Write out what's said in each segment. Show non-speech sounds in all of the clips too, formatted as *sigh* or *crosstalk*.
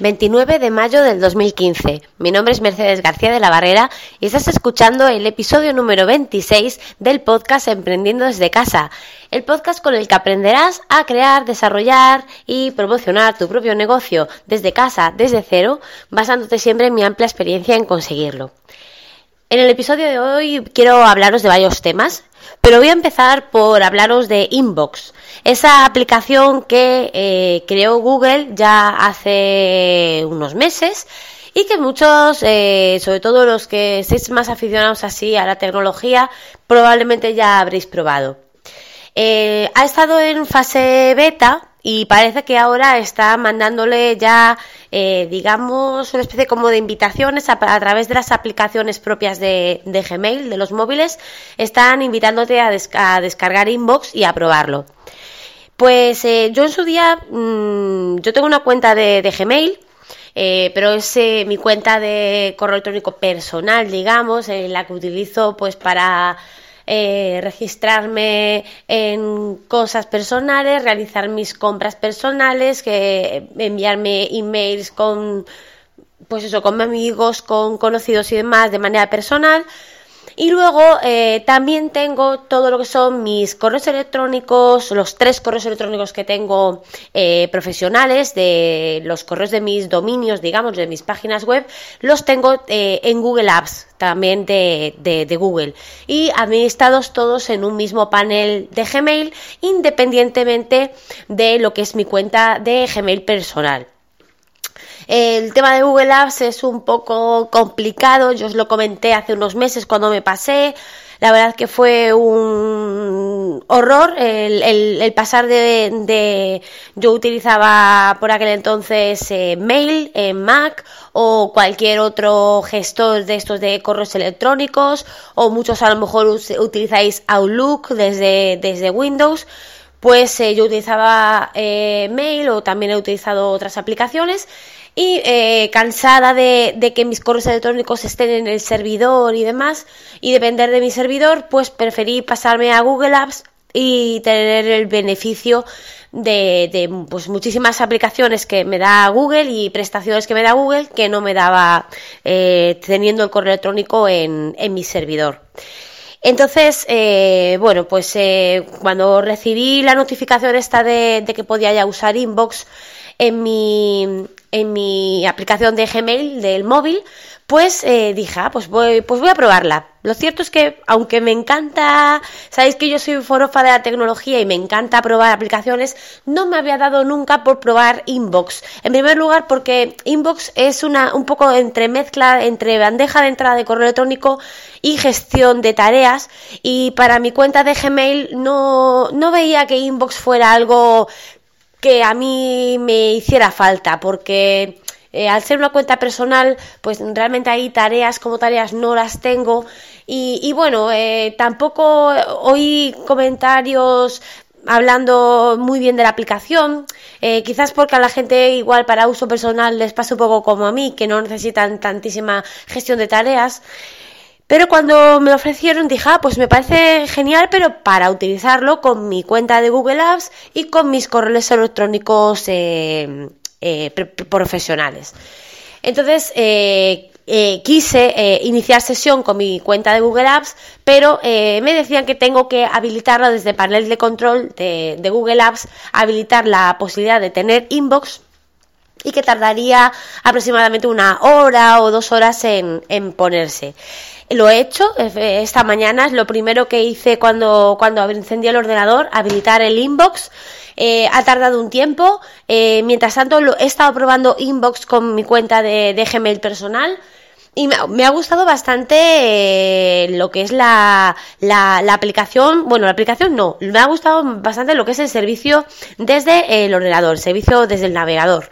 29 de mayo del 2015. Mi nombre es Mercedes García de la Barrera y estás escuchando el episodio número 26 del podcast Emprendiendo desde casa, el podcast con el que aprenderás a crear, desarrollar y promocionar tu propio negocio desde casa, desde cero, basándote siempre en mi amplia experiencia en conseguirlo. En el episodio de hoy quiero hablaros de varios temas, pero voy a empezar por hablaros de Inbox, esa aplicación que eh, creó Google ya hace unos meses y que muchos, eh, sobre todo los que estéis más aficionados así a la tecnología, probablemente ya habréis probado. Eh, ha estado en fase beta y parece que ahora está mandándole ya, eh, digamos, una especie como de invitaciones a, través de las aplicaciones propias de, Gmail, de los móviles, están invitándote a, descargar Inbox y a probarlo. Pues eh, yo en su día, mm, yo tengo una cuenta de, Gmail, eh, pero es mi cuenta de correo electrónico personal, digamos, la que utilizo pues para eh, registrarme en cosas personales, realizar mis compras personales, que enviarme emails con pues eso, con amigos, con conocidos y demás de manera personal. Y luego eh, también tengo todo lo que son mis correos electrónicos, los tres correos electrónicos que tengo eh, profesionales, de los correos de mis dominios, digamos, de mis páginas web, los tengo eh, en Google Apps, también de, de Google. Y administrados todos en un mismo panel de Gmail, independientemente de lo que es mi cuenta de Gmail personal. El tema de Google Apps es un poco complicado, yo os lo comenté hace unos meses cuando me pasé. La verdad que fue un horror el, pasar de, Yo utilizaba por aquel entonces eh, Mail en Mac o cualquier otro gestor de estos de correos electrónicos o muchos a lo mejor utilizáis Outlook desde, desde Windows pues eh, yo utilizaba eh, mail o también he utilizado otras aplicaciones y eh, cansada de, que mis correos electrónicos estén en el servidor y demás y depender de mi servidor, pues preferí pasarme a Google Apps y tener el beneficio de, pues, muchísimas aplicaciones que me da Google y prestaciones que me da Google que no me daba eh, teniendo el correo electrónico en, en mi servidor. Entonces, eh, bueno, pues cuando recibí la notificación esta de, de, que podía ya usar Inbox en mi, en mi aplicación de Gmail del móvil, pues eh, dije, ah, pues voy, pues voy a probarla. Lo cierto es que, aunque me encanta, sabéis que yo soy forofa de la tecnología y me encanta probar aplicaciones, no me había dado nunca por probar Inbox. En primer lugar, porque Inbox es una, un poco entre mezcla entre bandeja de entrada de correo electrónico y gestión de tareas. Y para mi cuenta de Gmail no, no veía que Inbox fuera algo que a mí me hiciera falta, porque eh, al ser una cuenta personal, pues realmente hay tareas como tareas no las tengo. Y, bueno, eh, tampoco oí comentarios hablando muy bien de la aplicación, eh, quizás porque a la gente igual para uso personal les pasa un poco como a mí, que no necesitan tantísima gestión de tareas. Pero cuando me ofrecieron dije, ah, pues me parece genial, pero para utilizarlo con mi cuenta de Google Apps y con mis correos electrónicos eh, eh, profesionales. Entonces, eh, quise iniciar sesión con mi cuenta de Google Apps, pero me decían que tengo que habilitarla desde el panel de control de, Google Apps, habilitar la posibilidad de tener inbox y que tardaría aproximadamente una hora o dos horas en ponerse. Lo he hecho eh, esta mañana, es lo primero que hice cuando, cuando encendí el ordenador, habilitar el inbox. Eh, ha tardado un tiempo. Eh, mientras tanto, lo, he estado probando inbox con mi cuenta de, de Gmail personal. Y me, ha gustado bastante lo que es la, la, aplicación, bueno, la aplicación no, me ha gustado bastante lo que es el servicio desde el ordenador, el servicio desde el navegador.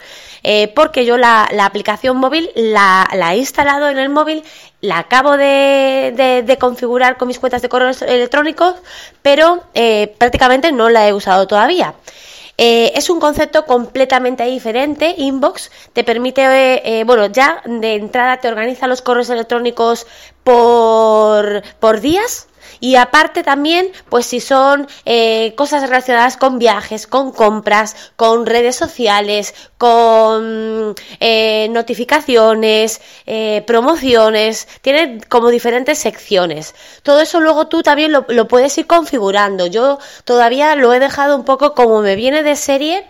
Porque yo la, aplicación móvil la, he instalado en el móvil, la acabo de, de, configurar con mis cuentas de correos electrónicos, pero eh, prácticamente no la he usado todavía. Eh, es un concepto completamente diferente. Inbox te permite, eh, bueno, ya de entrada te organiza los correos electrónicos por, por días. Y aparte también, pues si son eh, cosas relacionadas con viajes, con compras, con redes sociales, con eh, notificaciones, eh, promociones, tiene como diferentes secciones. Todo eso luego tú también lo, lo puedes ir configurando. Yo todavía lo he dejado un poco como me viene de serie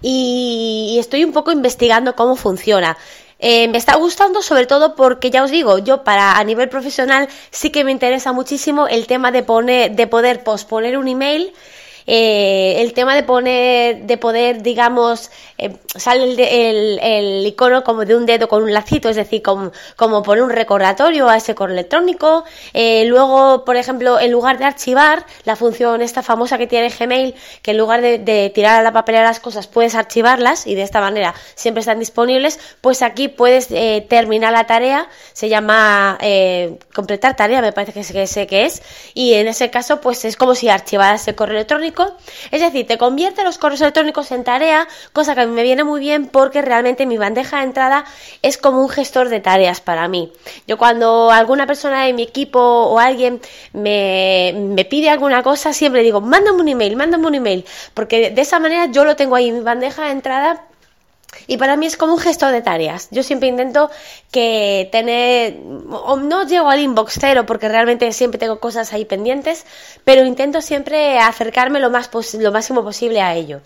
y, estoy un poco investigando cómo funciona. Eh, me está gustando sobre todo porque ya os digo, yo para a nivel profesional sí que me interesa muchísimo el tema de poner, de poder posponer un email eh, el tema de poner, de poder, digamos, eh, sale el, el, icono como de un dedo con un lacito, es decir, como, como poner un recordatorio a ese correo electrónico. Eh, luego, por ejemplo, en lugar de archivar, la función esta famosa que tiene Gmail, que en lugar de, tirar a la papelera las cosas, puedes archivarlas y de esta manera siempre están disponibles, pues aquí puedes terminar la tarea, se llama completar tarea, me parece que sé que es, y en ese caso, pues es como si archivaras el correo electrónico es decir, te convierte los correos electrónicos en tarea, cosa que a mí me viene muy bien porque realmente mi bandeja de entrada es como un gestor de tareas para mí. Yo cuando alguna persona de mi equipo o alguien me, me pide alguna cosa, siempre digo, mándame un email, mándame un email, porque de esa manera yo lo tengo ahí en mi bandeja de entrada y para mí es como un gesto de tareas. Yo siempre intento que tener, no llego al inbox cero porque realmente siempre tengo cosas ahí pendientes, pero intento siempre acercarme lo, más lo máximo posible a ello.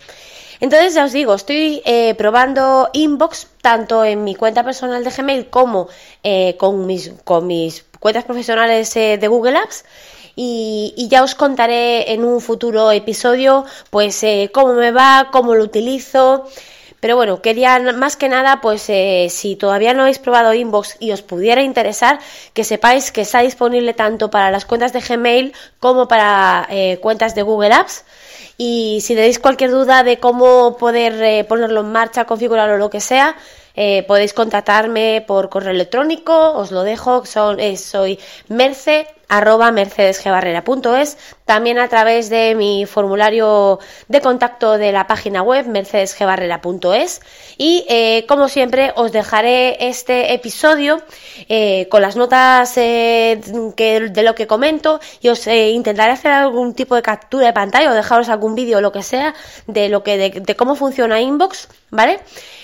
Entonces ya os digo, estoy eh, probando inbox tanto en mi cuenta personal de Gmail como eh, con, mis, con mis cuentas profesionales eh, de Google Apps. Y, y, ya os contaré en un futuro episodio pues cómo me va, cómo lo utilizo, pero bueno, quería más que nada, pues eh, si todavía no habéis probado Inbox y os pudiera interesar, que sepáis que está disponible tanto para las cuentas de Gmail como para eh, cuentas de Google Apps. Y si tenéis cualquier duda de cómo poder eh, ponerlo en marcha, configurarlo o lo que sea, podéis contactarme por correo electrónico, os lo dejo, son, soy merce arroba mercedesgebarrera.es, también a través de mi formulario de contacto de la página web mercedesgebarrera.es y eh, como siempre os dejaré este episodio eh, con las notas eh, que, de lo que comento y os intentaré hacer algún tipo de captura de pantalla o dejaros algún vídeo o lo que sea de lo que de cómo funciona Inbox, ¿vale?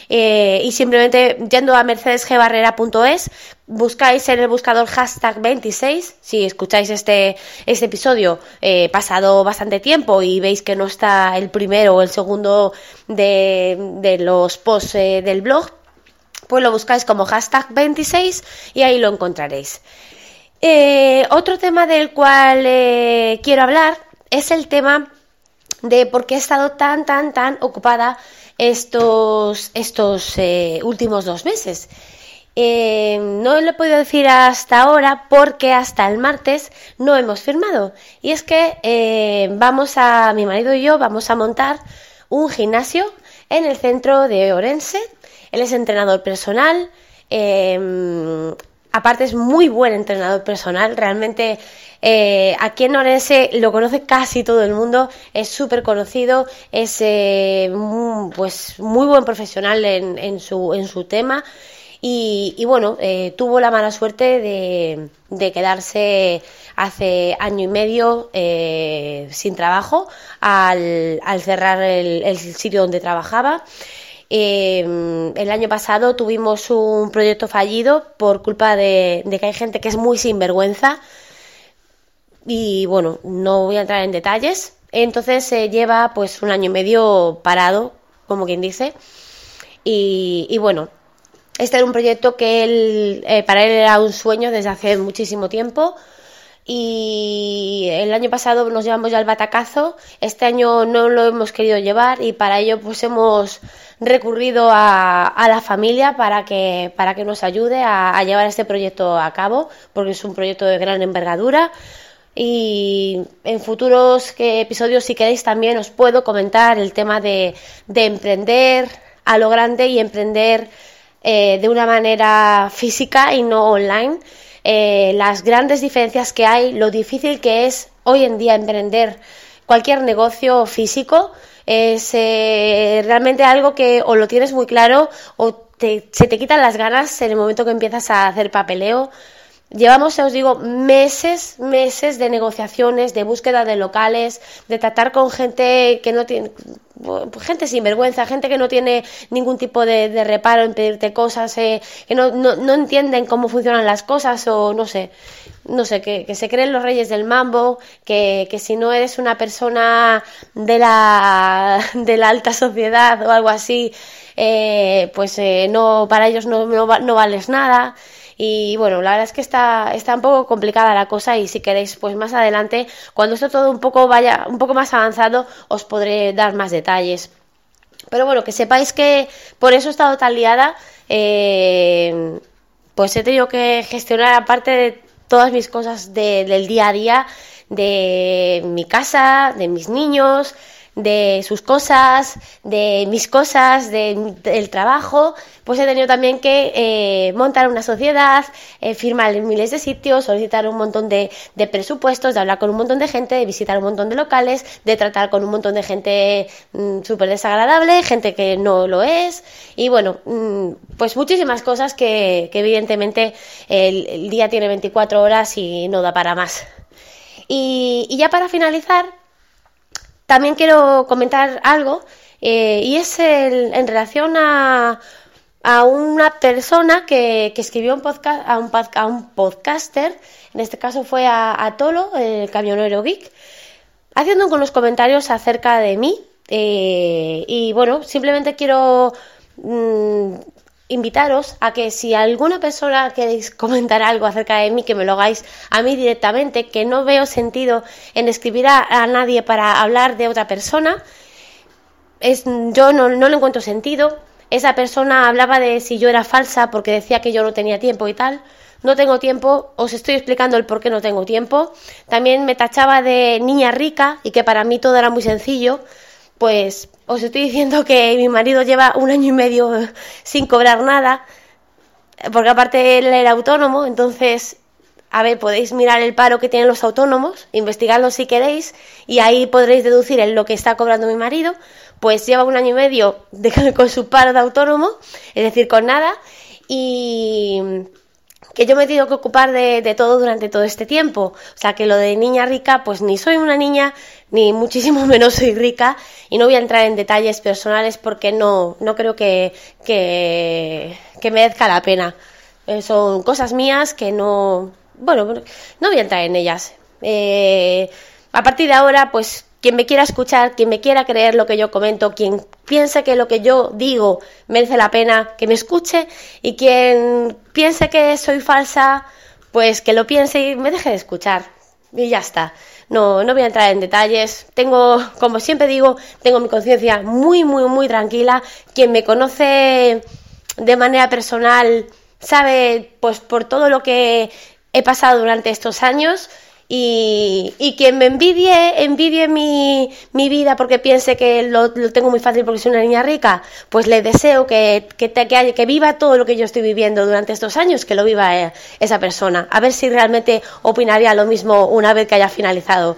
Eh, y simplemente yendo a mercedesgebarrera.es buscáis en el buscador hashtag 26 si escucháis este, este episodio eh, pasado bastante tiempo y veis que no está el primero o el segundo de, los posts eh, del blog pues lo buscáis como hashtag 26 y ahí lo encontraréis otro tema del cual quiero hablar es el tema de por qué he estado tan, tan, tan ocupada estos, estos eh, últimos dos meses. Eh, no lo he podido decir hasta ahora porque hasta el martes no hemos firmado. Y es que eh, vamos a, mi marido y yo vamos a montar un gimnasio en el centro de Orense. Él es entrenador personal. Aparte es muy buen entrenador personal. Realmente eh, aquí en Orense lo conoce casi todo el mundo, es súper conocido, es eh, pues muy buen profesional en, su, en su tema. Y, bueno, eh, tuvo la mala suerte de, quedarse hace año y medio sin trabajo al, cerrar el, sitio donde trabajaba. El año pasado tuvimos un proyecto fallido por culpa de, que hay gente que es muy sinvergüenza y bueno, no voy a entrar en detalles. Entonces se lleva pues un año y medio parado, como quien dice. Y, bueno, este era un proyecto que él, eh, para él era un sueño desde hace muchísimo tiempo. Y el año pasado nos llevamos ya el batacazo, este año no lo hemos querido llevar y para ello pues hemos recurrido a, la familia para que, para que nos ayude a, llevar este proyecto a cabo, porque es un proyecto de gran envergadura, y en futuros episodios, si queréis, también os puedo comentar el tema de, emprender a lo grande y emprender eh, de una manera física y no online. Eh, las grandes diferencias que hay, lo difícil que es hoy en día emprender cualquier negocio físico, es eh, realmente algo que o lo tienes muy claro o se te quitan las ganas en el momento que empiezas a hacer papeleo Llevamos, os digo, meses, meses de negociaciones, de búsqueda de locales, de tratar con gente que no tiene, pues, gente sin vergüenza, gente que no tiene ningún tipo de, reparo en pedirte cosas, eh, que no, no, no, entienden cómo funcionan las cosas o no sé, no sé, que, que se creen los reyes del mambo, que, que, si no eres una persona de la, de la alta sociedad o algo así, eh, pues eh, no, para ellos no, no, no vales nada. Y bueno, la verdad es que está, está un poco complicada la cosa y si queréis, pues más adelante, cuando esto todo un poco vaya, un poco más avanzado, os podré dar más detalles. Pero bueno, que sepáis que por eso he estado tan liada, eh, pues he tenido que gestionar aparte de todas mis cosas del día a día, de mi casa, de mis niños, de sus cosas, de mis cosas, de, del trabajo, pues he tenido también que eh, montar una sociedad, eh, firmar en miles de sitios, solicitar un montón de, de, presupuestos, de hablar con un montón de gente, de visitar un montón de locales, de tratar con un montón de gente mm, súper desagradable, gente que no lo es, y bueno, mm, pues muchísimas cosas que, que evidentemente el, el, día tiene 24 horas y no da para más. Y, ya para finalizar, también quiero comentar algo eh, y es el, en relación a, a una persona que, que, escribió un podcast, a un, a un podcaster, en este caso fue a, a Tolo, el camionero geek, haciendo unos comentarios acerca de mí. Eh, y bueno, simplemente quiero mmm, invitaros a que si alguna persona queréis *laughs* comentar algo acerca de mí, que me lo hagáis a mí directamente, que no veo sentido en escribir a, nadie para hablar de otra persona. Es, yo no, no le encuentro sentido. Esa persona hablaba de si yo era falsa porque decía que yo no tenía tiempo y tal. No tengo tiempo, os estoy explicando el por qué no tengo tiempo. También me tachaba de niña rica y que para mí todo era muy sencillo. Pues os estoy diciendo que mi marido lleva un año y medio sin cobrar nada, porque aparte él era autónomo, entonces, a ver, podéis mirar el paro que tienen los autónomos, investigarlo si queréis, y ahí podréis deducir en lo que está cobrando mi marido, pues lleva un año y medio *laughs* con su paro de autónomo, es decir, con nada, y que yo me he tenido que ocupar de, todo durante todo este tiempo. O sea, que lo de niña rica, pues ni soy una niña, ni *laughs* muchísimo menos soy rica, y no voy a entrar en detalles personales porque no, no creo que, que, que merezca la pena. Eh, son cosas mías que no, bueno, no voy a entrar en ellas. Eh, a partir de ahora, pues quien me quiera escuchar, quien me quiera creer lo que yo comento, quien piense que lo que yo digo merece la pena, que me escuche y quien piense que soy falsa, pues que lo piense y me deje de escuchar. Y ya está. No, no voy a entrar en detalles. Tengo, como siempre digo, tengo mi conciencia muy, muy, muy tranquila. Quien me conoce de manera personal sabe, pues por todo lo que he pasado durante estos años, y, y, quien me envidie, envidie mi, mi vida porque piense que lo, tengo muy fácil porque soy una niña rica, pues le deseo que, que, te, que, que, viva todo lo que yo estoy viviendo durante estos años, que lo viva eh, esa persona. A ver si realmente opinaría lo mismo una vez que haya finalizado.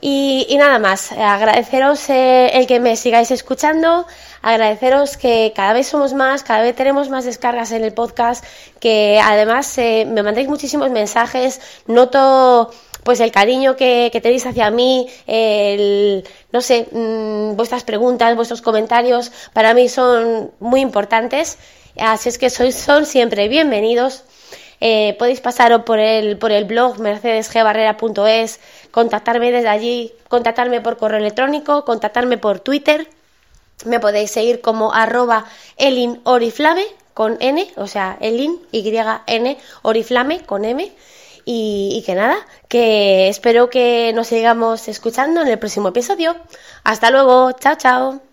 Y, nada más, agradeceros eh, el que me sigáis escuchando, agradeceros que cada vez somos más, cada vez tenemos más descargas en el podcast, que además eh, me mandéis muchísimos mensajes, noto pues el cariño que, tenéis hacia mí, el, no sé, mmm, vuestras preguntas, vuestros comentarios, para mí son muy importantes, así es que sois, son siempre bienvenidos. Eh, podéis pasaros por el, por el blog mercedesgbarrera.es, contactarme desde allí, contactarme por correo electrónico, contactarme por Twitter, me podéis seguir como arroba elinoriflame con N, o sea, elin, Y-N, oriflame con M. Y, y, que nada, que espero que nos sigamos escuchando en el próximo episodio. Hasta luego, chao, chao.